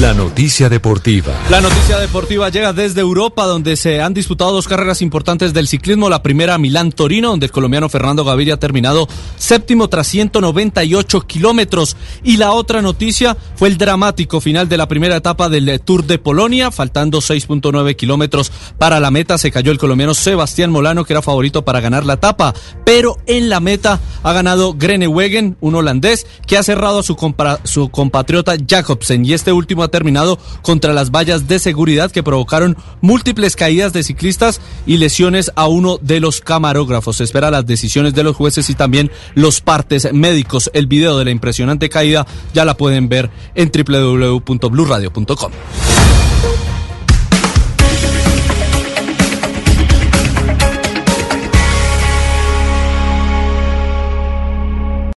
La noticia deportiva. La noticia deportiva llega desde Europa, donde se han disputado dos carreras importantes del ciclismo. La primera, Milán-Torino, donde el colombiano Fernando Gaviria ha terminado séptimo tras 198 kilómetros. Y la otra noticia fue el dramático final de la primera etapa del Tour de Polonia, faltando 6.9 kilómetros para la meta. Se cayó el colombiano Sebastián Molano, que era favorito para ganar la etapa. Pero en la meta ha ganado Grenewegen, un holandés, que ha cerrado a su, su compatriota Jacobsen. Y este último ha terminado contra las vallas de seguridad que provocaron múltiples caídas de ciclistas y lesiones a uno de los camarógrafos. Se espera las decisiones de los jueces y también los partes médicos. El video de la impresionante caída ya la pueden ver en www.bluradio.com.